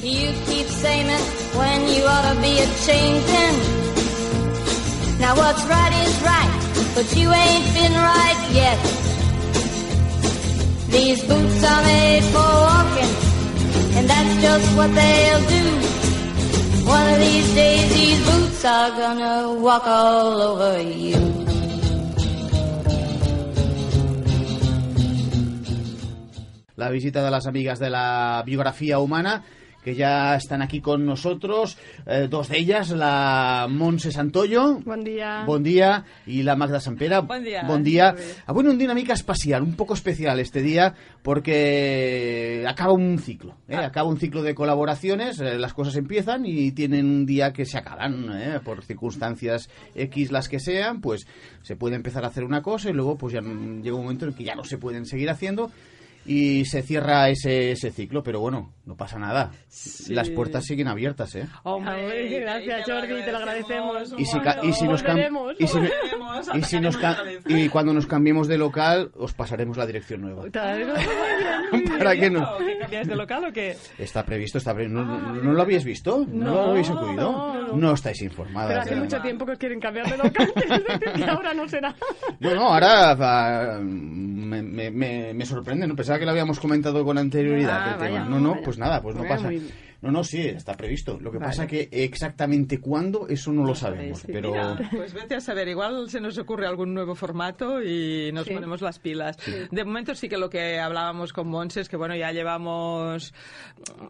You keep saying when you ought to be a changing. Now what's right is right, but you ain't been right yet. These boots are made for walking, and that's just what they'll do. One of these days these boots are gonna walk all over you. La visita de las amigas de la biografía humana que ya están aquí con nosotros, eh, dos de ellas, la Monse Santoyo. Bon dia. Bon dia. Y la Magda Sampera. Bon dia. Bon dia. Avui una dinámica espacial, un poco especial este día, porque acaba un ciclo. ¿eh? Acaba un ciclo de colaboraciones, eh, las cosas empiezan y tienen un día que se acaban, ¿eh? por circunstancias X las que sean, pues se puede empezar a hacer una cosa y luego pues ya llega un momento en que ya no se pueden seguir haciendo y se cierra ese, ese ciclo, pero bueno, no pasa nada. Las puertas siguen abiertas, ¿eh? Hombre, gracias Jordi, te lo agradecemos. Y si, y si nos y si- y si nos y cuando nos cambiemos de local, os pasaremos la dirección nueva. Para que no. ¿O que cambias de local o qué? Está previsto, está previsto. ¿No, no- no lo habéis visto? ¿No, No, lo habéis acudido? no, no. estáis informadas. Pero hace mucho tiempo que os quieren cambiar de local, es decir, que ahora no será. No, no, ahora ah, me, me, me, me sorprende, no pensaba que lo habíamos comentado con anterioridad. Ah, el tema. vaya, no, no, vaya. pues nada, pues no pasa. muy- No, no, sí, está previsto. Lo que Vale. pasa que exactamente cuándo, eso no lo sabemos. sí. Pero Mira, pues vete a saber, igual se nos ocurre algún nuevo formato y nos Sí. ponemos las pilas. De momento sí que lo que hablábamos con Monse es que bueno, ya llevamos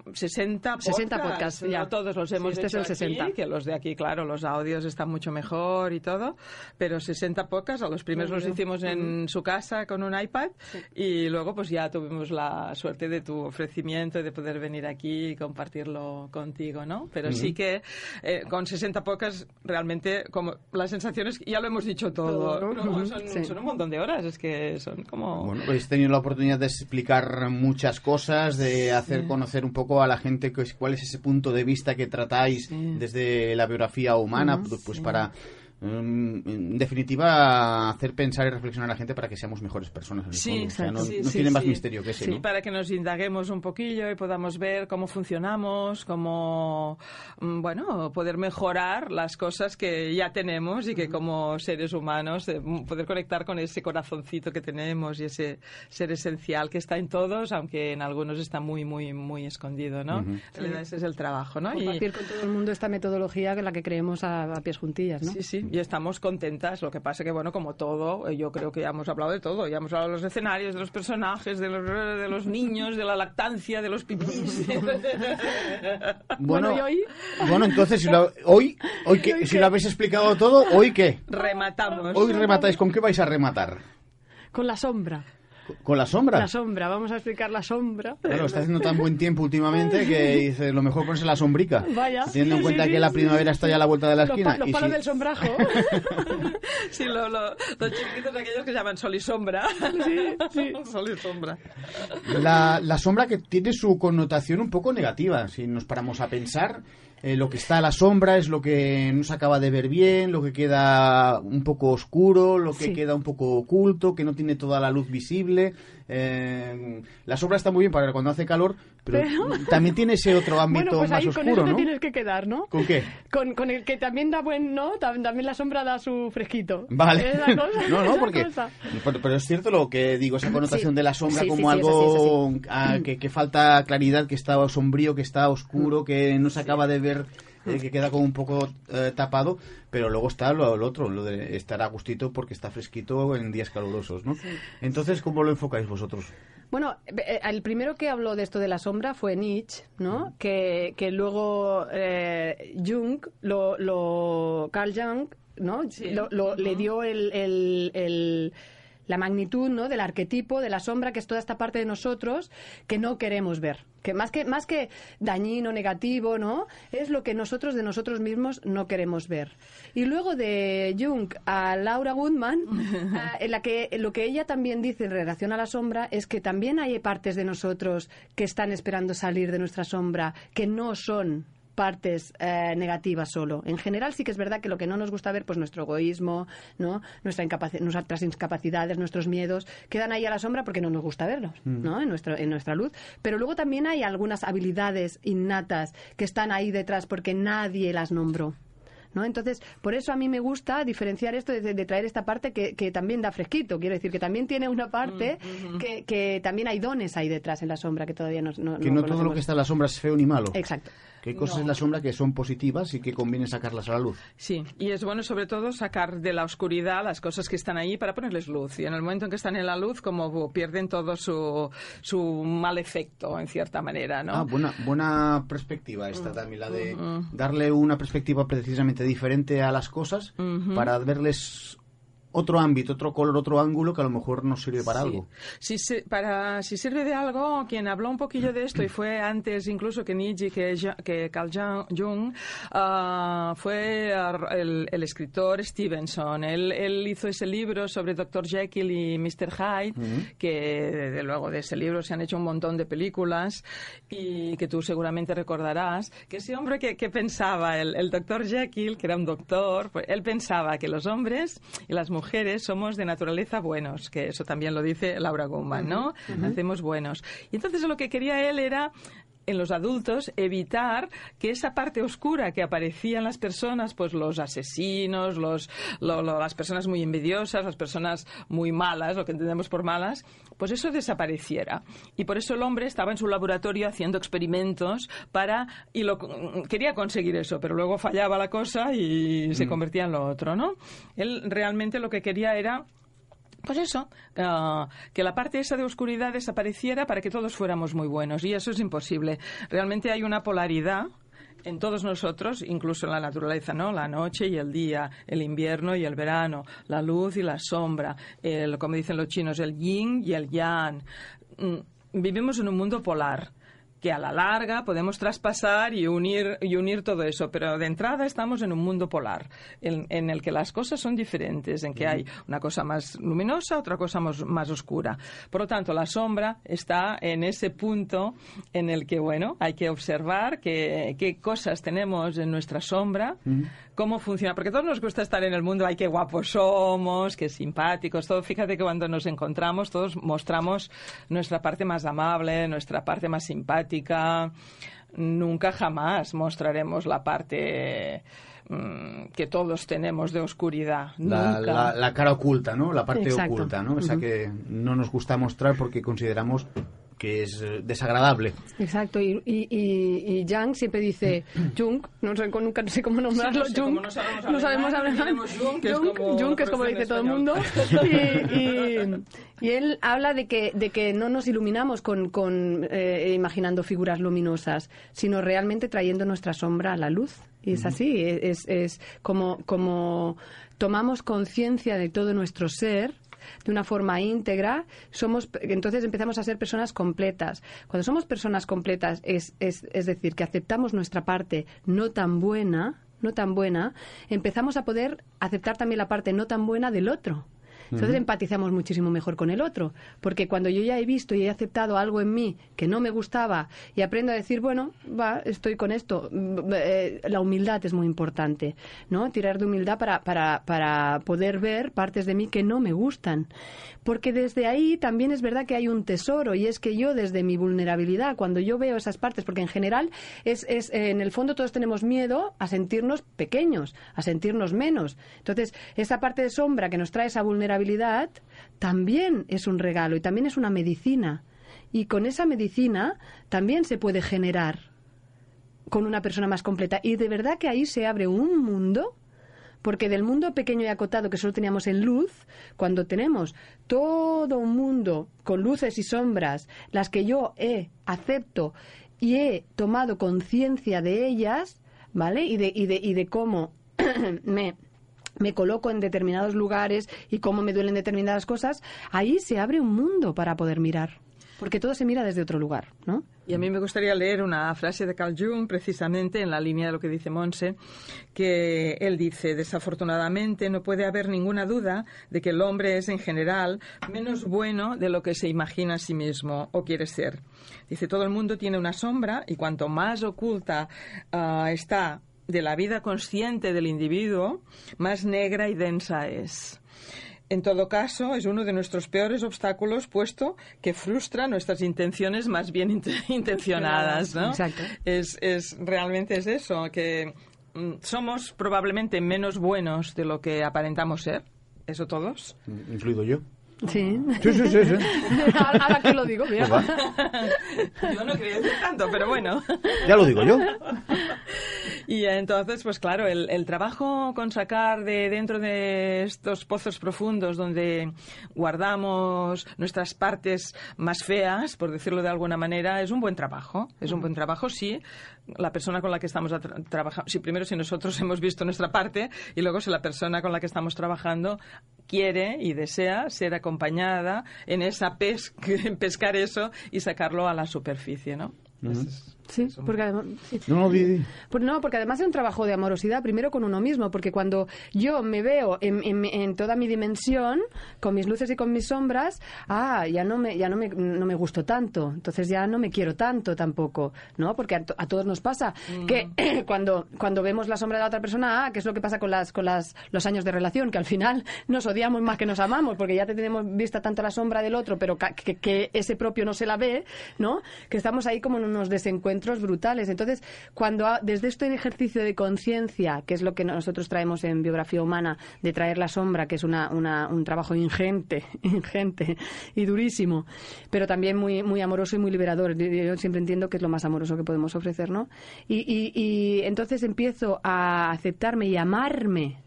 mm, 60 podcasts. 60 podcasts, ya. No todos los hemos Sí, este es hecho el 60. aquí, que los de aquí, claro, los audios están mucho mejor y todo, pero 60 podcasts, a los primeros los hicimos en su casa con un iPad y luego pues ya tuvimos la suerte de tu ofrecimiento y de poder venir aquí y compartirlo contigo, ¿no? Pero sí que eh, con 60 podcasts realmente como las sensaciones ya lo hemos dicho todo, Todo, ¿no? ¿no? Ujú, son, sí. son un montón de horas, es que son como Bueno, habéis tenido la oportunidad de explicar muchas cosas, de hacer conocer un poco a la gente cuál es ese punto de vista que tratáis desde la biografía humana, pues, pues para, en definitiva, hacer pensar y reflexionar a la gente para que seamos mejores personas. En el Sí, fondo. O sea, no, sí, no sí, tiene más misterio que ese, Sí, ¿no? para que nos indaguemos un poquillo y podamos ver cómo funcionamos, cómo, mm, bueno, poder mejorar las cosas que ya tenemos y que como seres humanos eh, mm, poder conectar con ese corazoncito que tenemos y ese ser esencial que está en todos, aunque en algunos está muy, muy, muy escondido, ¿no? Ese es el trabajo, ¿no? Y- Compartir con todo el mundo esta metodología en la que creemos a, a pies juntillas, ¿no? Sí, sí, y estamos contentas. Lo que pasa que, bueno, como todo, eh, yo creo que ya hemos hablado de todo. Ya hemos hablado de los escenarios, de los personajes, de los, de los niños, de la lactancia, de los pipís. Bueno, ¿y hoy? bueno, entonces, si lo, hoy, hoy que, si lo habéis explicado todo, ¿hoy qué? Rematamos. Hoy rematáis, ¿con qué vais a rematar? Con la sombra. ¿Con la sombra? La sombra, vamos a explicar la sombra. Claro, está haciendo tan buen tiempo últimamente que dice lo mejor ponerse la sombrica. Vaya. Teniendo en Sí, cuenta sí, que sí, la sí, primavera sí, está sí. ya a la vuelta de la Los, esquina. pa- los y palos si- del sombrajo. Sí, lo- lo- los chiquitos aquellos que se llaman sol y sombra. Sol y sombra. la, la sombra que tiene su connotación un poco negativa, si nos paramos a pensar. Eh, lo que está a la sombra es lo que no se acaba de ver bien, lo que queda un poco oscuro, lo que Sí. queda un poco oculto, que no tiene toda la luz visible. Eh, la sombra está muy bien para cuando hace calor, pero, Pero- también tiene ese otro ámbito bueno, pues más ahí con oscuro, te ¿no? tienes que quedar, ¿no? ¿Con qué? Con, con el que también da buen, ¿no? Tam- También la sombra da su fresquito. Vale. Cosa, no, no, porque. cosa. Pero, pero es cierto lo que digo, esa connotación Sí. de la sombra Sí, como sí, algo así, es que, que falta claridad, que está sombrío, que está oscuro, que no se acaba de ver, eh, que queda como un poco eh, tapado. Pero luego está lo, lo otro, lo de estar a gustito porque está fresquito en días calurosos, ¿no? Entonces, ¿cómo lo enfocáis vosotros? Bueno, eh, el primero que habló de esto de la sombra fue Nietzsche, ¿no? Que, que luego eh, Jung, lo, lo, Carl Jung, ¿no? Sí. Lo- lo- Le dio el, el- el- la magnitud, ¿no? Del arquetipo, de la sombra, que es toda esta parte de nosotros que no queremos ver. Que más que, más que dañino, negativo, ¿no? Es lo que nosotros de nosotros mismos no queremos ver. Y luego de Jung a Laura Goodman, ah, en la que lo que ella también dice en relación a la sombra es que también hay partes de nosotros que están esperando salir de nuestra sombra, que no son partes eh, negativas solo. En general sí que es verdad que lo que no nos gusta ver, pues nuestro egoísmo, ¿no? Nuestra incapaci- nuestras incapacidades, nuestros miedos, quedan ahí a la sombra porque no nos gusta verlos, ¿no? En, nuestro, en nuestra luz. Pero luego también hay algunas habilidades innatas que están ahí detrás porque nadie las nombró. ¿No? Entonces, por eso a mí me gusta diferenciar esto de, de traer esta parte que, que también da fresquito. Quiero decir que también tiene una parte que, que también hay dones ahí detrás en la sombra que todavía no, no, Que no todo lo que está en la sombra es feo ni malo. Exacto. Hay cosas en la sombra que son positivas y que conviene sacarlas a la luz. Sí, y es bueno sobre todo sacar de la oscuridad las cosas que están ahí para ponerles luz. Y en el momento en que están en la luz, como pierden todo su, su mal efecto, en cierta manera, ¿no? Ah, buena, buena perspectiva esta también, la de darle una perspectiva precisamente diferente a las cosas para verles otro ámbito, otro color, otro ángulo que a lo mejor nos sirve para Sí. algo. Si, se- para, si sirve de algo, quien habló un poquillo de esto, y fue antes incluso que Nietzsche, que, que Carl Jung, ah, fue ah, el, el escritor Stevenson. Él, él hizo ese libro sobre Dr. Jekyll y Mr. Hyde, que desde luego de ese libro se han hecho un montón de películas y que tú seguramente recordarás, que ese hombre que, que pensaba, el, el Dr. Jekyll, que era un doctor, pues él pensaba que los hombres y las mujeres somos de naturaleza buenos, que eso también lo dice Laura Gutman, ¿no? Hacemos buenos. Y entonces lo que quería él era en los adultos evitar que esa parte oscura que aparecía en las personas, pues los asesinos, los, lo- lo- las personas muy envidiosas, las personas muy malas, lo que entendemos por malas, pues eso desapareciera. Y por eso el hombre estaba en su laboratorio haciendo experimentos para y lo quería conseguir eso, pero luego fallaba la cosa y se convertía en lo otro, ¿no? Él realmente lo que quería era pues eso, ah, que la parte esa de oscuridad desapareciera para que todos fuéramos muy buenos. Y eso es imposible. Realmente hay una polaridad en todos nosotros, incluso en la naturaleza, ¿no? La noche y el día, el invierno y el verano, la luz y la sombra, el, como dicen los chinos, el yin y el yang. Mm, Vivimos en un mundo polar que a la larga podemos traspasar y unir, y unir todo eso, pero de entrada estamos en un mundo polar, en, en el que las cosas son diferentes, en que hay una cosa más luminosa, otra cosa más, más oscura. Por lo tanto, la sombra está en ese punto en el que, bueno, hay que observar qué, qué cosas tenemos en nuestra sombra, cómo funciona, porque a todos nos gusta estar en el mundo, ay, qué guapos somos, qué simpáticos, todo. Fíjate que cuando nos encontramos todos mostramos nuestra parte más amable, nuestra parte más simpática. Nunca jamás mostraremos la parte mm, que todos tenemos de oscuridad. La, Nunca. la- la cara oculta, ¿no? La parte Exacto. oculta, ¿no? Esa que no nos gusta mostrar porque consideramos que es eh, desagradable. Exacto, y, y, y, y Jung siempre dice Jung, no sé, nunca no sé cómo nombrarlo, Sí, no sé, Jung, como no sabemos no alemán, diremos Jung, que es Jung, como Jung, que es como traducción dice todo el mundo, y, y- y él habla de que, de que no nos iluminamos con, con eh, imaginando figuras luminosas, sino realmente trayendo nuestra sombra a la luz. Y es así, es, es como, como tomamos conciencia de todo nuestro ser, de una forma íntegra, somos, entonces empezamos a ser personas completas. Cuando somos personas completas, es, es, es decir, que aceptamos nuestra parte no tan buena, no tan buena, empezamos a poder aceptar también la parte no tan buena del otro. Entonces empatizamos muchísimo mejor con el otro, porque cuando yo ya he visto y he aceptado algo en mí que no me gustaba y aprendo a decir, bueno, va, estoy con esto, mm, eh, la humildad es muy importante, ¿no? Tirar de humildad para, para, para poder ver partes de mí que no me gustan. Porque desde ahí también es verdad que hay un tesoro y es que yo desde mi vulnerabilidad, cuando yo veo esas partes, porque en general es, es eh, en el fondo todos tenemos miedo a sentirnos pequeños, a sentirnos menos. Entonces, esa parte de sombra que nos trae esa vulnerabilidad también es un regalo y también es una medicina. Y con esa medicina también se puede generar con una persona más completa. Y de verdad que ahí se abre un mundo porque del mundo pequeño y acotado que solo teníamos en luz, cuando tenemos todo un mundo con luces y sombras, las que yo he, acepto y he tomado conciencia de ellas, ¿vale? Y de, y de, y de cómo me me coloco en determinados lugares y cómo me duelen determinadas cosas, ahí se abre un mundo para poder mirar. Porque todo se mira desde otro lugar, ¿no? Y a mí me gustaría leer una frase de Carl Jung, precisamente en la línea de lo que dice Monse, que él dice, desafortunadamente no puede haber ninguna duda de que el hombre es en general menos bueno de lo que se imagina a sí mismo o quiere ser. Dice, todo el mundo tiene una sombra y cuanto más oculta ah, está de la vida consciente del individuo, más negra y densa es. En todo caso, es uno de nuestros peores obstáculos, puesto que frustra nuestras intenciones más bien int- intencionadas. ¿no? Exacto. Es, es, realmente es eso, que mm, somos probablemente menos buenos de lo que aparentamos ser. ¿Eso todos? Incluido yo. Sí. Sí, sí, sí. sí. Ahora que lo digo, mira. Pues. Yo no quería decir tanto, pero bueno. Ya lo digo yo. Y entonces, pues claro, el, el trabajo con sacar de dentro de estos pozos profundos donde guardamos nuestras partes más feas, por decirlo de alguna manera, es un buen trabajo. Es un buen trabajo si la persona con la que estamos trabajando, si primero si nosotros hemos visto nuestra parte y luego si la persona con la que estamos trabajando quiere y desea ser acompañada en esa pes en pescar eso y sacarlo a la superficie, ¿no? Sí, porque además, sí. No, no, di, di. Pues no, porque además es un trabajo de amorosidad, primero con uno mismo, porque cuando yo me veo en, en- en toda mi dimensión, con mis luces y con mis sombras, ah, ya no me, ya no me, no me gusto tanto, entonces ya no me quiero tanto tampoco, ¿no? Porque a, a todos nos pasa que cuando, cuando vemos la sombra de la otra persona, ah, que es lo que pasa con las, con las, los años de relación, que al final nos odiamos más que nos amamos, porque ya te tenemos vista tanto la sombra del otro, pero que, que ese propio no se la ve, ¿no? Que estamos ahí como en unos desencuentros brutales. Entonces, cuando desde este ejercicio de conciencia, que es lo que nosotros traemos en biografía humana, de traer la sombra, que es una, una- un trabajo ingente, ingente y durísimo, pero también muy, muy amoroso y muy liberador. Yo- Yo siempre entiendo que es lo más amoroso que podemos ofrecer, ¿no? Y, y- y entonces empiezo a aceptarme y amarme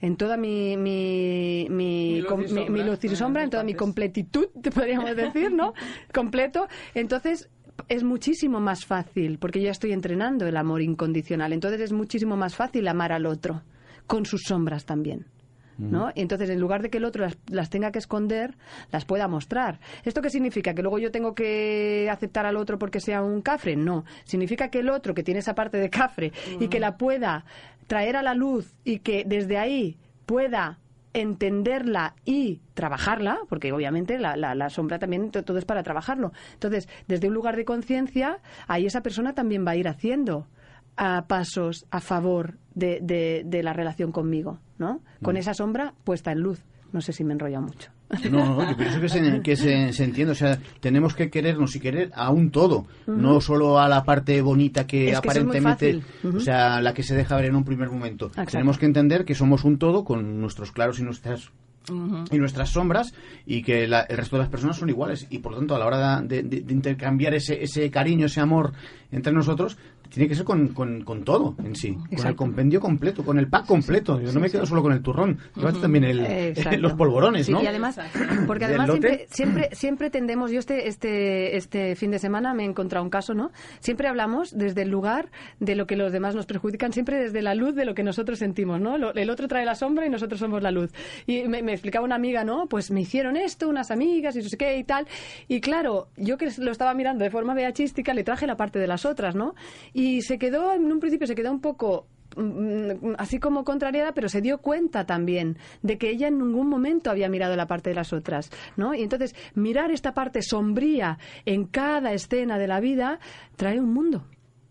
en toda mi, mi, mi, Mi luz y mi- sombra. mi luz y sombra, en toda mi completitud, te podríamos decir, ¿no? Completo. Entonces, es muchísimo más fácil, porque yo ya estoy entrenando el amor incondicional. Entonces, es muchísimo más fácil amar al otro, con sus sombras también. ¿No? Y entonces, en lugar de que el otro las, las tenga que esconder, las pueda mostrar. ¿Esto qué significa? ¿Que luego yo tengo que aceptar al otro porque sea un cafre? No. Significa que el otro, que tiene esa parte de cafre, y que la pueda traer a la luz y que desde ahí pueda entenderla y trabajarla, porque obviamente la, la- la sombra también to- todo es para trabajarlo. Entonces, desde un lugar de conciencia, ahí esa persona también va a ir haciendo a pasos a favor de, de- de la relación conmigo, ¿no? Con esa sombra puesta en luz. No sé si me enrolla mucho. No, no, yo pienso que, se, que se, se entiende. O sea, tenemos que querernos y querer a un todo, no solo a la parte bonita que Es aparentemente, o sea, la que se deja ver en un primer momento. Exacto. Tenemos que entender que somos un todo con nuestros claros y nuestras y nuestras sombras y que la- el resto de las personas son iguales y por lo tanto a la hora de, de- de intercambiar ese, ese cariño, ese amor entre nosotros tiene que ser con, con- con todo en sí, con el compendio completo, con el pack completo. Yo no me quedo solo con el turrón, llévate también el, los polvorones, ¿no? y además, porque además siempre, siempre, siempre tendemos, yo este, este, este fin de semana me he encontrado un caso, ¿no? Siempre hablamos desde el lugar de lo que los demás nos perjudican, siempre desde la luz de lo que nosotros sentimos, ¿no? Lo- el otro trae la sombra y nosotros somos la luz. Y me, me explicaba una amiga, ¿no? Pues me hicieron esto, unas amigas y no sé qué y tal. Y claro, yo que lo estaba mirando de forma beachística, le traje la parte de las otras, ¿no? Y se quedó, en un principio se quedó un poco mm, así como contrariada, pero se dio cuenta también de que ella en ningún momento había mirado la parte de las otras, ¿no? Y entonces mirar esta parte sombría en cada escena de la vida trae un mundo,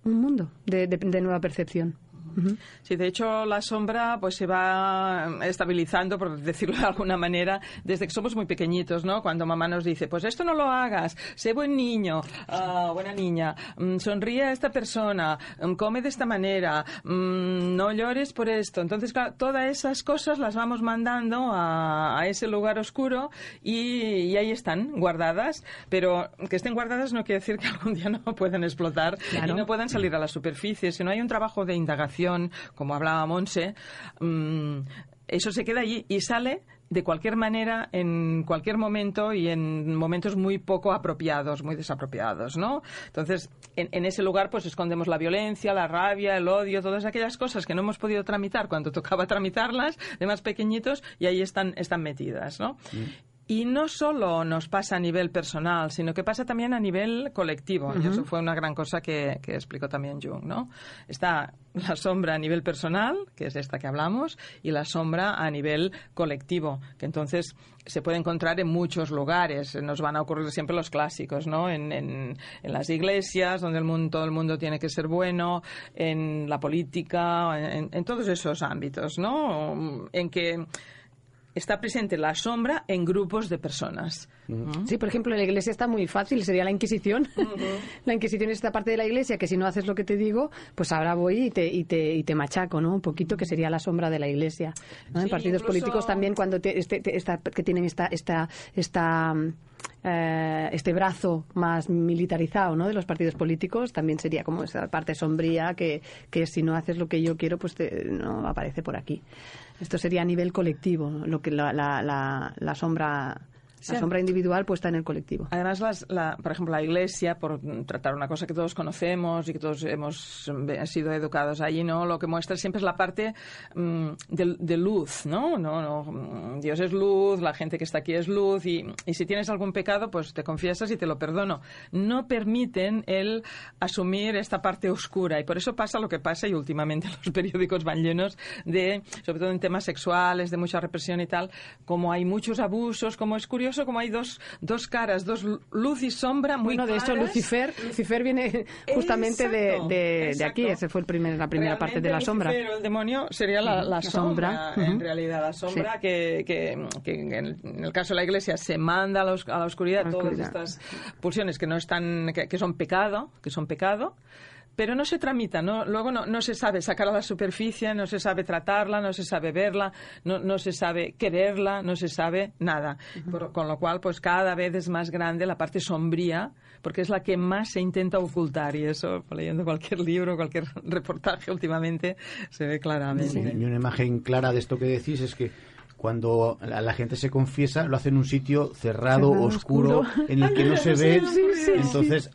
un mundo de, de- de nueva percepción. Ujú. Sí, de hecho la sombra pues se va estabilizando, por decirlo de alguna manera, desde que somos muy pequeñitos, ¿no? Cuando mamá nos dice, pues esto no lo hagas, sé buen niño, ah, buena niña, mm, sonríe a esta persona, mm, come de esta manera, mm, no llores por esto. Entonces, claro, todas esas cosas las vamos mandando a, a ese lugar oscuro y, y ahí están, guardadas, pero que estén guardadas no quiere decir que algún día no puedan explotar Claro. y no puedan salir a la superficie. Si no hay un trabajo de indagación, como hablaba Monse, mm, eso se queda allí y sale de cualquier manera, en cualquier momento y en momentos muy poco apropiados, muy desapropiados, ¿no? Entonces, en, ese lugar, pues escondemos la violencia, la rabia, el odio, todas aquellas cosas que no hemos podido tramitar cuando tocaba tramitarlas de más pequeñitos y ahí están, están metidas, ¿no? Y no solo nos pasa a nivel personal, sino que pasa también a nivel colectivo. Y eso fue una gran cosa que, que, explicó también Jung, ¿no? Está la sombra a nivel personal, que es esta que hablamos, y la sombra a nivel colectivo, que entonces se puede encontrar en muchos lugares. Nos van a ocurrir siempre los clásicos, ¿no? En, en, en las iglesias, donde el mundo, todo el mundo tiene que ser bueno, en la política, en, en todos esos ámbitos, ¿no? En que está presente la sombra en grupos de personas. Uh -huh. Sí, por ejemplo, en la iglesia está muy fácil, sería la Inquisición. Uh -huh. La Inquisición es esta parte de la iglesia que si no haces lo que te digo, pues ahora voy y te, y te, y te machaco, ¿no? Un poquito que sería la sombra de la iglesia. ¿no? Sí, en partidos incluso... políticos también cuando te, este, te, esta, que tienen esta, esta, esta eh, este brazo más militarizado ¿no? de los partidos políticos también sería como esa parte sombría que, que si no haces lo que yo quiero pues te, no aparece por aquí esto sería a nivel colectivo lo que la, la, la, la sombra la sí. sombra individual puesta en el colectivo. Además, las, la, por ejemplo, la Iglesia, por tratar una cosa que todos conocemos y que todos hemos sido educados allí, ¿no? Lo que muestra siempre es la parte um, de, de, luz, ¿no? ¿no? ¿no? Dios es luz, la gente que está aquí es luz y, y, si tienes algún pecado, pues te confiesas y te lo perdono. No permiten el asumir esta parte oscura y por eso pasa lo que pasa y últimamente los periódicos van llenos de, sobre todo en temas sexuales, de mucha represión y tal, como hay muchos abusos, como es curioso como hay dos, dos caras, dos luz y sombra muy bueno, de hecho Lucifer, Lucifer viene justamente exacto, de, de, de, aquí, ese fue el primer, la primera Realmente parte de la sombra. Pero el demonio sería la, la, sombra, sombra, en uh -huh. realidad, la sombra sí. que, que, que en, el, caso de la Iglesia se manda a la, a la oscuridad, la todas estas pulsiones que no están, que, que son pecado, que son pecado pero no se tramita, ¿no? luego no, no, se sabe sacar a la superficie, no se sabe tratarla, no se sabe verla, no, no se sabe quererla, no se sabe nada. Uh -huh. Por, con lo cual, pues cada vez es más grande la parte sombría, porque es la que más se intenta ocultar y eso, leyendo cualquier libro, cualquier reportaje últimamente, se ve claramente. Sí. Y una imagen clara de esto que decís es que cuando la, la, gente se confiesa, lo hace en un sitio cerrado, cerrado oscuro, oscuro, en el que no se ve. Sí, sí, Entonces,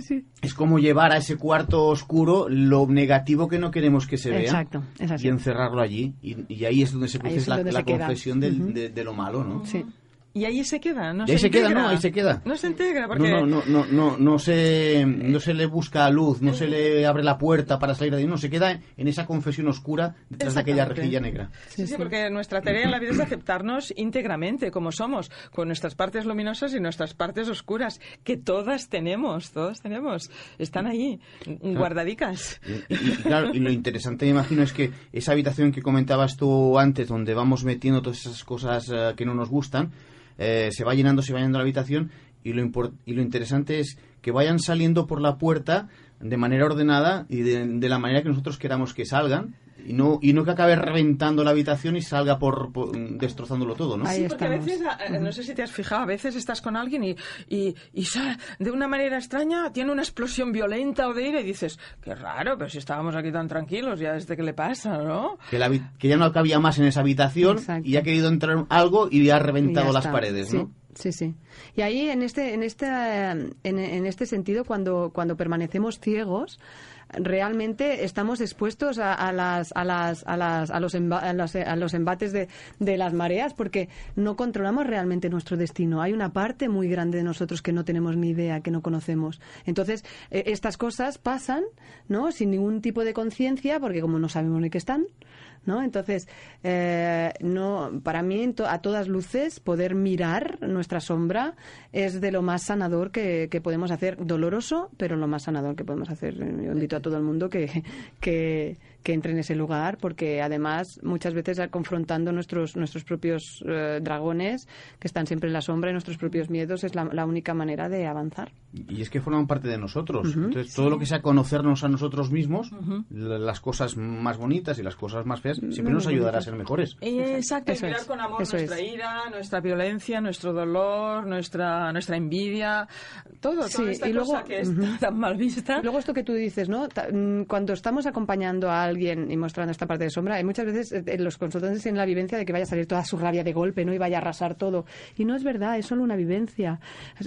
sí, es como llevar a ese cuarto oscuro lo negativo que no queremos que se vea Exacto, y encerrarlo allí. Y, y, ahí es donde se produce la, la confesión del, uh -huh. de, de, lo malo, ¿no? Sí. Y ahí se queda, no y ahí se, se queda, no, ahí se queda. No se integra, porque... No, no, no, no, no, se, no se le busca luz, no se le abre la puerta para salir de ahí, no, se queda en esa confesión oscura detrás de aquella rejilla negra. Sí, sí, porque nuestra tarea en la vida es aceptarnos íntegramente, como somos, con nuestras partes luminosas y nuestras partes oscuras, que todas tenemos, todas tenemos, están ahí, guardadicas. Y, y, claro, y lo interesante, me imagino, es que esa habitación que comentabas tú antes, donde vamos metiendo todas esas cosas uh, que no nos gustan, eh, se va llenando, se va llenando la habitación y lo, y lo interesante es que vayan saliendo por la puerta de manera ordenada y de, de, la manera que nosotros queramos que salgan y no y no que acabe reventando la habitación y salga por, por destrozándolo todo, ¿no? Sí, porque a veces, no sé si te has fijado, a veces estás con alguien y, y, y de una manera extraña tiene una explosión violenta o de ira y dices, qué raro, pero si estábamos aquí tan tranquilos, ya desde que le pasa, ¿no? Que, la, que ya no cabía más en esa habitación Exacto. y ha querido entrar algo y ha reventado ya las paredes. ¿no? Sí, sí. Y ahí en este, en este, en, este sentido, cuando, cuando permanecemos ciegos, realmente estamos expuestos a, las, a, las, a, las, a, los, a, los, embates de, de, las mareas porque no controlamos realmente nuestro destino. Hay una parte muy grande de nosotros que no tenemos ni idea, que no conocemos. Entonces, eh, estas cosas pasan ¿no? sin ningún tipo de conciencia porque como no sabemos ni qué están, ¿no? Entonces, eh, no, para mí, a todas luces, poder mirar nuestra sombra es de lo más sanador que, que, podemos hacer. Doloroso, pero lo más sanador que podemos hacer. Yo invito a todo el mundo que, que, que entre en ese lugar, porque además muchas veces confrontando nuestros, nuestros propios eh, dragones, que están siempre en la sombra, y nuestros propios miedos, es la, la única manera de avanzar. Y es que forman parte de nosotros. Uh -huh. Entonces, todo sí. lo que sea conocernos a nosotros mismos, uh -huh. las cosas más bonitas y las cosas más feas, veces, siempre nos ayudará a ser mejores. Eh, Exacto, Eso mirar es, con amor eso nuestra es. ira, nuestra violencia, nuestro dolor, nuestra, nuestra envidia, todo, Sí, toda esta y luego- cosa que está tan mal vista. Luego esto que tú dices, ¿no? Mm, Cuando estamos acompañando a alguien y mostrando esta parte de sombra, hay muchas veces eh, los consultantes tienen la vivencia de que vaya a salir toda su rabia de golpe, ¿no? Y vaya a arrasar todo. Y no es verdad, es solo una vivencia.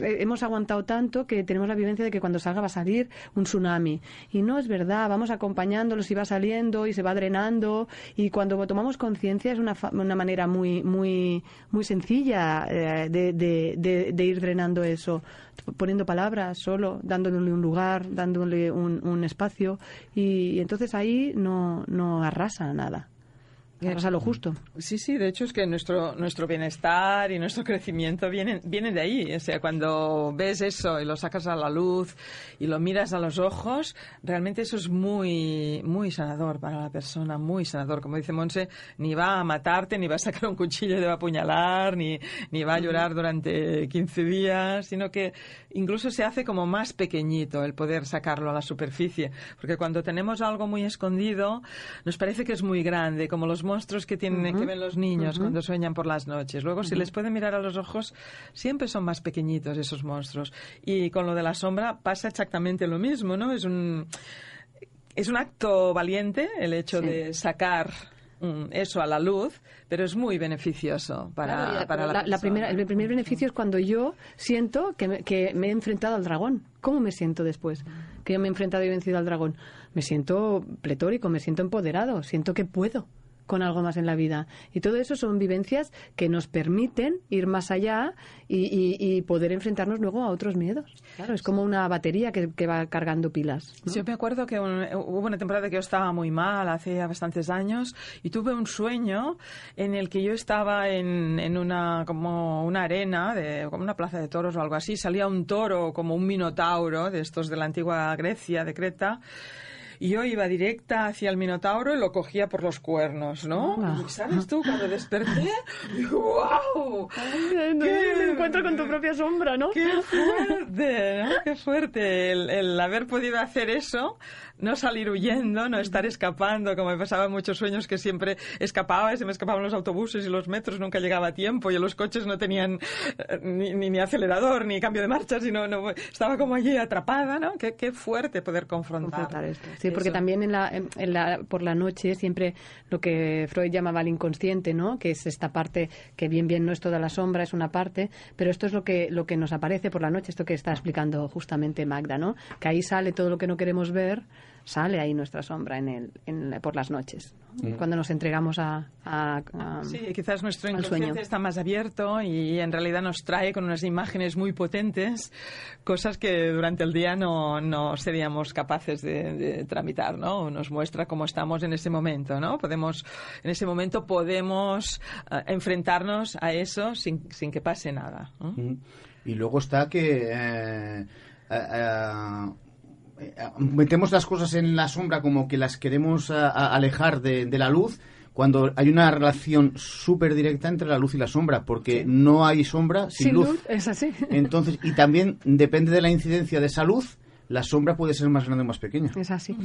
Eh, Hemos aguantado tanto que tenemos la vivencia de que cuando salga va a salir un tsunami. Y no es verdad, vamos acompañándolos y va saliendo y se va drenando. Y cuando tomamos conciencia es una, una manera muy, muy, muy sencilla eh, de, de- de- de ir drenando eso. Poniendo palabras solo, dándole un lugar, dándole un, espacio. Y, entonces ahí no, no arrasa nada. Arrasa lo justo. Sí, sí, de hecho es que nuestro, nuestro bienestar y nuestro crecimiento vienen, vienen de ahí. O sea, cuando ves eso y lo sacas a la luz y lo miras a los ojos, realmente eso es muy, muy sanador para la persona, muy sanador. Como dice Monse, ni va a matarte, ni va a sacar un cuchillo y te va a apuñalar, ni, ni va a llorar durante 15 días, sino que incluso se hace como más pequeñito el poder sacarlo a la superficie. Porque cuando tenemos algo muy escondido, nos parece que es muy grande, como los monstruos que, tienen, que ven los niños cuando sueñan por las noches. Luego, si les puede mirar a los ojos, siempre son más pequeñitos esos monstruos. Y con lo de la sombra pasa exactamente lo mismo, ¿no? Es un, es un acto valiente el hecho Sí. de sacar mm, eso a la luz, pero es muy beneficioso para, Claro, para la, la- primera- el primer beneficio es cuando yo siento que me, que me he enfrentado al dragón. ¿Cómo me siento después? Que yo me he enfrentado y vencido al dragón. Me siento pletórico, me siento empoderado, siento que puedo con algo más en la vida. Y todo eso son vivencias que nos permiten ir más allá y, y- y poder enfrentarnos luego a otros miedos. Claro, es como una batería que, que va cargando pilas. ¿no? Yo me acuerdo que un- hubo una temporada que yo estaba muy mal, hace bastantes años, y tuve un sueño en el que yo estaba en, en una, como una arena, de, como una plaza de toros o algo así, salía un toro como un minotauro de estos de la antigua Grecia, de Creta, y yo iba directa hacia el minotauro y lo cogía por los cuernos, ¿no? Ah. Y, ¿Sabes tú? Cuando desperté, digo, ¡wow! Me encuentro con tu propia sombra, ¿no? ¡Qué fuerte! ¿no? ¡Qué fuerte! El, el haber podido hacer eso, no salir huyendo, no estar escapando, como me pasaba en muchos sueños que siempre escapaba y se me escapaban los autobuses y los metros, nunca llegaba a tiempo y los coches no tenían eh, ni, ni, ni acelerador ni cambio de marcha, sino no, estaba como allí atrapada, ¿no? Qué, qué fuerte poder confrontar. confrontar esto. Sí, porque también en la, en la- por la noche siempre lo que Freud llamaba el inconsciente, ¿no? Que es esta parte que bien bien no es toda la sombra, es una parte, pero esto es lo que lo que nos aparece por la noche, esto que está explicando justamente Magda, ¿no? Que ahí sale todo lo que no queremos ver, sale ahí nuestra sombra en el, en por las noches, ¿no? cuando nos entregamos a, a- a- Sí, quizás nuestro inconsciente sueño. está más abierto y en realidad nos trae con unas imágenes muy potentes cosas que durante el día no, no seríamos capaces de, de tramitar, ¿no? Nos muestra cómo estamos en ese momento, ¿no? Podemos, en ese momento podemos eh, enfrentarnos a eso sin, sin que pase nada. ¿no? Mm. Y luego está que eh, eh, eh, metemos las cosas en la sombra como que las queremos a- a- alejar de, de la luz cuando hay una relación súper directa entre la luz y la sombra, porque no hay sombra sin, sin luz. luz, es así. Entonces, y también depende de la incidencia de esa luz, la sombra puede ser más grande o más pequeña. Es así.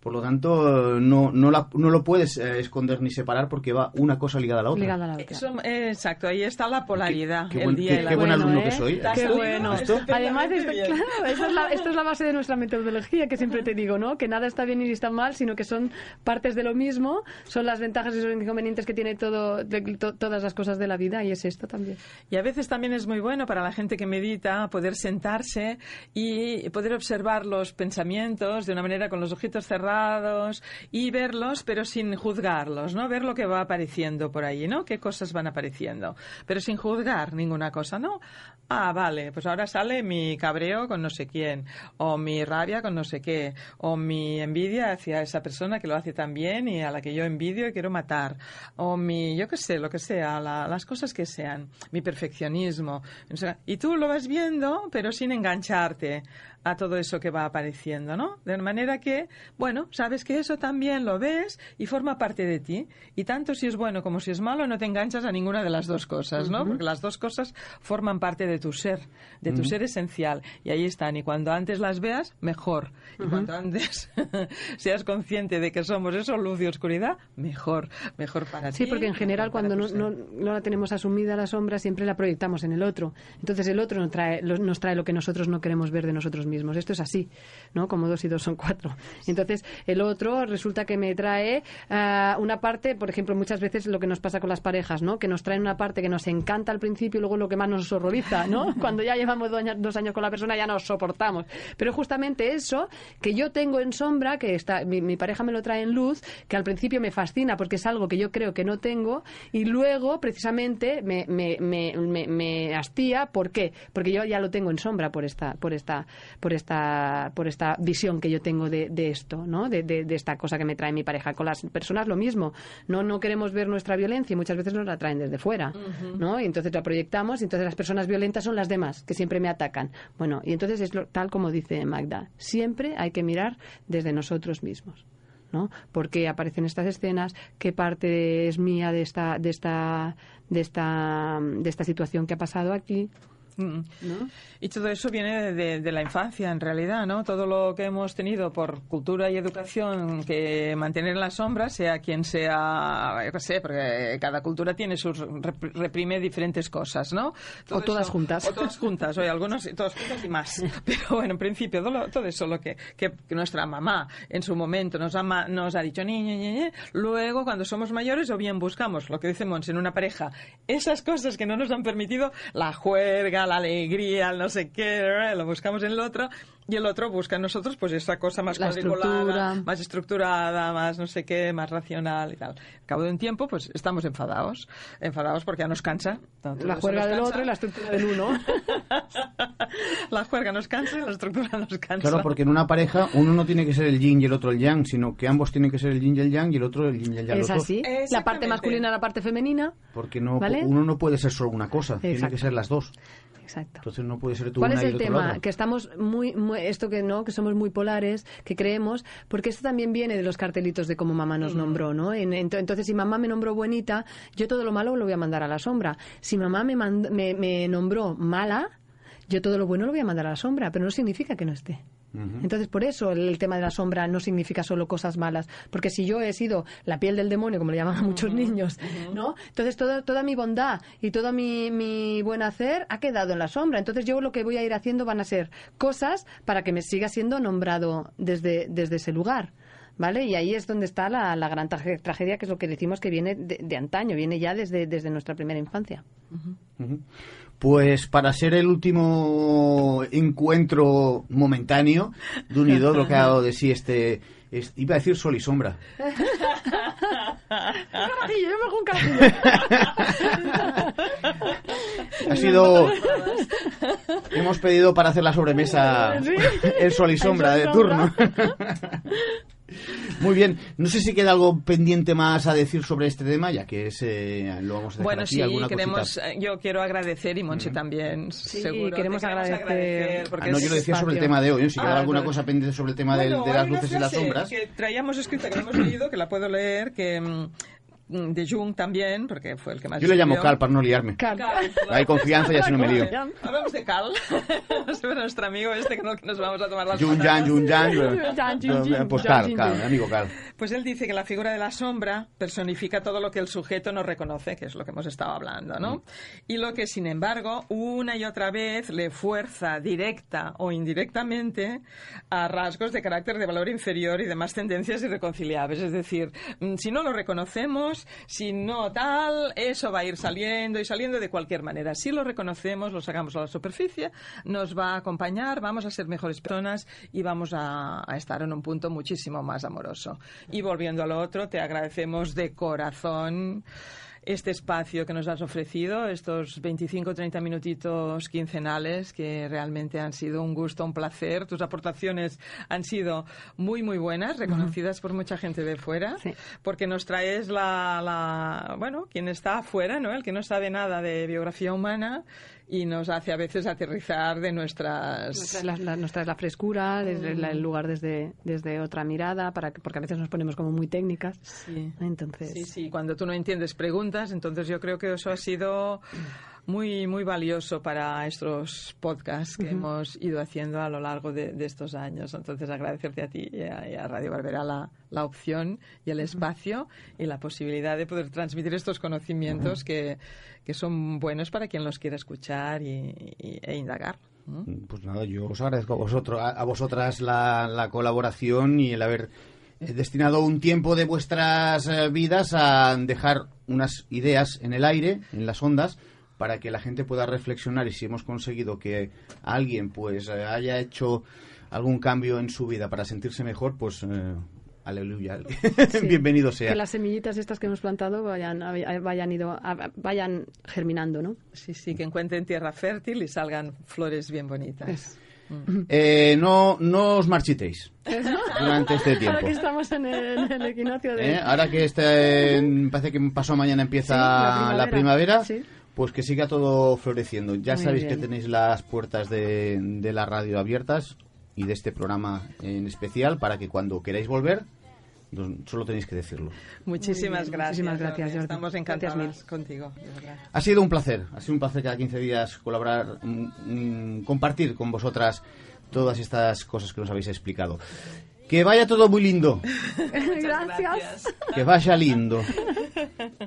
Por lo tanto, no, no, la- no lo puedes eh, esconder ni separar porque va una cosa ligada a la otra. Ligada a la otra. Eso, eh, exacto, ahí está la polaridad, Qué- qué el buen- día qué- y la qué buen alumno ¿eh? que soy. Qué bueno. esto. Además, esto, claro, esa es la, esto es la base de nuestra metodología, que siempre te digo, ¿no? Que nada está bien ni está mal, sino que son partes de lo mismo, son las ventajas y los inconvenientes que tiene todo, de- to- todas las cosas de la vida, y es esto también. Y a veces también es muy bueno para la gente que medita poder sentarse y poder observar los pensamientos de una manera con los ojitos cerrados y verlos, pero sin juzgarlos, ¿no? Ver lo que va apareciendo por ahí, ¿no? Qué cosas van apareciendo, pero sin juzgar ninguna cosa, ¿no? Ah, vale, pues ahora sale mi cabreo con no sé quién, o mi rabia con no sé qué, o mi envidia hacia esa persona que lo hace tan bien y a la que yo envidio y quiero matar, o mi, yo qué sé, lo que sea, la- las cosas que sean, mi perfeccionismo. O sea, y tú lo vas viendo, pero sin engancharte. A todo eso que va apareciendo, ¿no? De manera que, bueno, sabes que eso también lo ves y forma parte de ti. Y tanto si es bueno como si es malo, no te enganchas a ninguna de las dos cosas, ¿no? Porque las dos cosas forman parte de tu ser, de tu ser esencial. Y ahí están. Y cuando antes las veas, mejor. Y cuanto antes seas consciente de que somos eso, luz y oscuridad, mejor. Mejor para ti. Sí, porque en general cuando no, ser. no, no la tenemos asumida la sombra, siempre la proyectamos en el otro. Entonces el otro nos trae, nos trae lo que nosotros no queremos ver de nosotros mismos. Esto es así, ¿no? Como dos y dos son cuatro. Entonces el otro resulta que me trae ah, una parte, por ejemplo, muchas veces lo que nos pasa con las parejas, ¿no? Que nos traen una parte que nos encanta al principio y luego lo que más nos horroriza, ¿no? Cuando ya llevamos dos años, dos años con la persona ya nos soportamos. Pero justamente eso que yo tengo en sombra, que está, mi, mi pareja me lo trae en luz, que al principio me fascina porque es algo que yo creo que no tengo y luego precisamente me, me, me, me, me hastía. ¿Por qué? Porque yo ya lo tengo en sombra por esta, por esta, por esta, por esta visión que yo tengo de, de esto, ¿no? De, de- de esta cosa que me trae mi pareja. Con las personas lo mismo. No, no queremos ver nuestra violencia y muchas veces nos la traen desde fuera, ¿no? Y entonces la proyectamos y entonces las personas violentas son las demás, que siempre me atacan. Bueno, y entonces es lo- tal como dice Magda. Siempre hay que mirar desde nosotros mismos. ¿no? ¿Por qué aparecen estas escenas? ¿Qué parte es mía de esta, de esta, de esta, de esta situación que ha pasado aquí? Mm. ¿no? Y todo eso viene de, la infancia, en realidad, ¿no? Todo lo que hemos tenido por cultura y educación que mantener en la sombra, sea quien sea, yo qué sé, porque cada cultura tiene sus rep- reprime diferentes cosas, ¿no? Todo O todas juntas. O todas juntas, oye, algunos todas juntas y más. Pero bueno, en principio todo, todo eso lo que, que, que nuestra mamá en su momento nos ha, nos ha dicho, niña, niña, luego cuando somos mayores o bien buscamos lo que dice Mons en una pareja, esas cosas que no nos han permitido, la juerga, la alegría, el no sé qué, lo buscamos en el otro y el otro busca en nosotros pues esa cosa más La cuadriculada, estructura. más estructurada, más no sé qué, más racional y tal. Al cabo de un tiempo pues estamos enfadados, enfadados porque ya nos cansa. Todo La juerga del cansa. otro y la estructura del uno. la juerga nos cansa y la estructura nos cansa. Claro, porque en una pareja uno no tiene que ser el yin y el otro el yang, sino que ambos tienen que ser el yin y el yang y el otro el yin y el yang. es así. La parte masculina, la parte femenina. Porque no, ¿Vale? uno no puede ser solo una cosa, tiene Exacto. que ser las dos. Exacto. Entonces no puede ser tú ¿Cuál una es el tema? Que estamos muy, muy- esto que no, que somos muy polares, que creemos, porque esto también viene de los cartelitos de cómo mamá nos nombró, ¿no? En- ento- entonces, si mamá me nombró bonita, yo todo lo malo lo voy a mandar a la sombra. Si mamá me, mand- me, me nombró mala, yo todo lo bueno lo voy a mandar a la sombra, pero no significa que no esté. Entonces, por eso el, el tema de la sombra no significa solo cosas malas. Porque si yo he sido la piel del demonio, como le llaman a muchos niños, ¿no? Entonces, todo- toda mi bondad y todo mi, mi buen hacer ha quedado en la sombra. Entonces, yo lo que voy a ir haciendo van a ser cosas para que me siga siendo nombrado desde, desde ese lugar. ¿Vale? Y ahí es donde está la, la gran traje- tragedia, que es lo que decimos que viene de, de antaño, viene ya desde, desde nuestra primera infancia. Pues para ser el último encuentro momentáneo de unido, lo que ha dado de sí este, es- iba a decir sol y sombra. Carajillo, yo me hago un carajillo. Ha sido. Hemos pedido para hacer la sobremesa Sí. el sol y sombra de turno. Muy bien, no sé si queda algo pendiente más a decir sobre este tema, ya que es, eh, lo vamos a dejar Bueno, aquí, sí, alguna queremos, cosita. eh, yo quiero agradecer y Monchi también, seguro. te queremos agradecer. porque Ah, no, yo lo decía sobre el espacio. tema de hoy, ¿eh? si queda Ah, alguna vale. cosa pendiente sobre el tema Bueno, de, las hay una luces y las sombras. que traíamos escrita, que no hemos leído, que la puedo leer, que mm, de Jung también, porque fue el que más Yo le llamo. Cal para no liarme. Cal. Hay confianza y así no me lío. Hablamos de Cal, sobre nuestro amigo este que no- que nos vamos a tomar las Jun patatas. Jan, Jun Jan. Pues Cal, Cal, amigo Cal. Pues él dice que la figura de la sombra personifica todo lo que el sujeto no reconoce, que es lo que hemos estado hablando, ¿no? Y lo que, sin embargo, una y otra vez le fuerza directa o indirectamente a rasgos de carácter de valor inferior y demás tendencias irreconciliables. Es decir, mm, si no lo reconocemos, si no tal, eso va a ir saliendo y saliendo de cualquier manera. Si lo reconocemos, lo sacamos a la superficie, nos va a acompañar, vamos a ser mejores personas y vamos a, a estar en un punto muchísimo más amoroso. Y volviendo a lo otro, te agradecemos de corazón este espacio que nos has ofrecido, estos 25-30 minutitos quincenales que realmente han sido un gusto, un placer. Tus aportaciones han sido muy, muy buenas, reconocidas por mucha gente de fuera, Sí. porque nos traes la, la, bueno, quien está afuera, ¿no? El que no sabe nada de biografía humana y nos hace a veces aterrizar de nuestras... Nos trae la, la frescura, desde la- el lugar desde, desde otra mirada, para que, porque a veces nos ponemos como muy técnicas. Sí. Entonces, Sí, sí, cuando tú no entiendes preguntas, entonces yo creo que eso ha sido muy, muy valioso para estos podcasts que hemos ido haciendo a lo largo de, de estos años. Entonces agradecerte a ti y a, y a Radio Barbera la, la opción y el espacio y la posibilidad de poder transmitir estos conocimientos que, que son buenos para quien los quiera escuchar y, y- e indagar. ¿Mm? Pues nada, yo os agradezco a, vosotros, a, a vosotras la, la colaboración y el haber eh, destinado un tiempo de vuestras eh, vidas a dejar unas ideas en el aire, en las ondas, para que la gente pueda reflexionar y si hemos conseguido que alguien pues eh, haya hecho algún cambio en su vida para sentirse mejor, pues eh, aleluya, bienvenido sea. que las semillitas estas que hemos plantado vayan, vayan, ido, a- vayan germinando, ¿no? Sí, sí, que encuentren tierra fértil y salgan flores bien bonitas. Es- Eh, no, no os marchitéis durante este tiempo. Ahora que estamos en el, en el equinoccio de... ¿Eh? Ahora que este, parece que pasado mañana empieza Sí, la la primavera. primavera, Sí. Pues que siga todo floreciendo. Ya Muy sabéis bien. que tenéis las puertas de, de la radio abiertas y de este programa en especial para que cuando queráis volver, solo tenéis que decirlo. Muchísimas gracias. muchísimas gracias, Jordi. Estamos Gracias encantados mil. contigo. Ha sido un placer, ha sido un placer cada 15 días colaborar, mm, mm, compartir con vosotras todas estas cosas que nos habéis explicado. Que vaya todo muy lindo. Gracias. Que vaya lindo.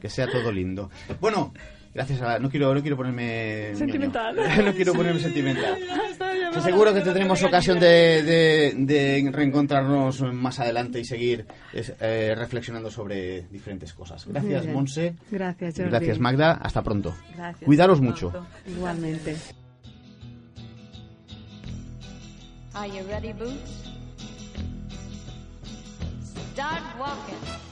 Que sea todo lindo. Bueno, gracias a... No quiero, no quiero ponerme... Sentimental. no quiero ponerme sentimental. Seguro que tendremos ocasión de, de- de reencontrarnos más adelante y seguir eh, reflexionando sobre diferentes cosas. Gracias. Monse. Gracias, Jordi. Gracias, Magda. Hasta pronto. Gracias. Cuidaros Hasta mucho. pronto. Igualmente. Are you ready, Boots? Start walking.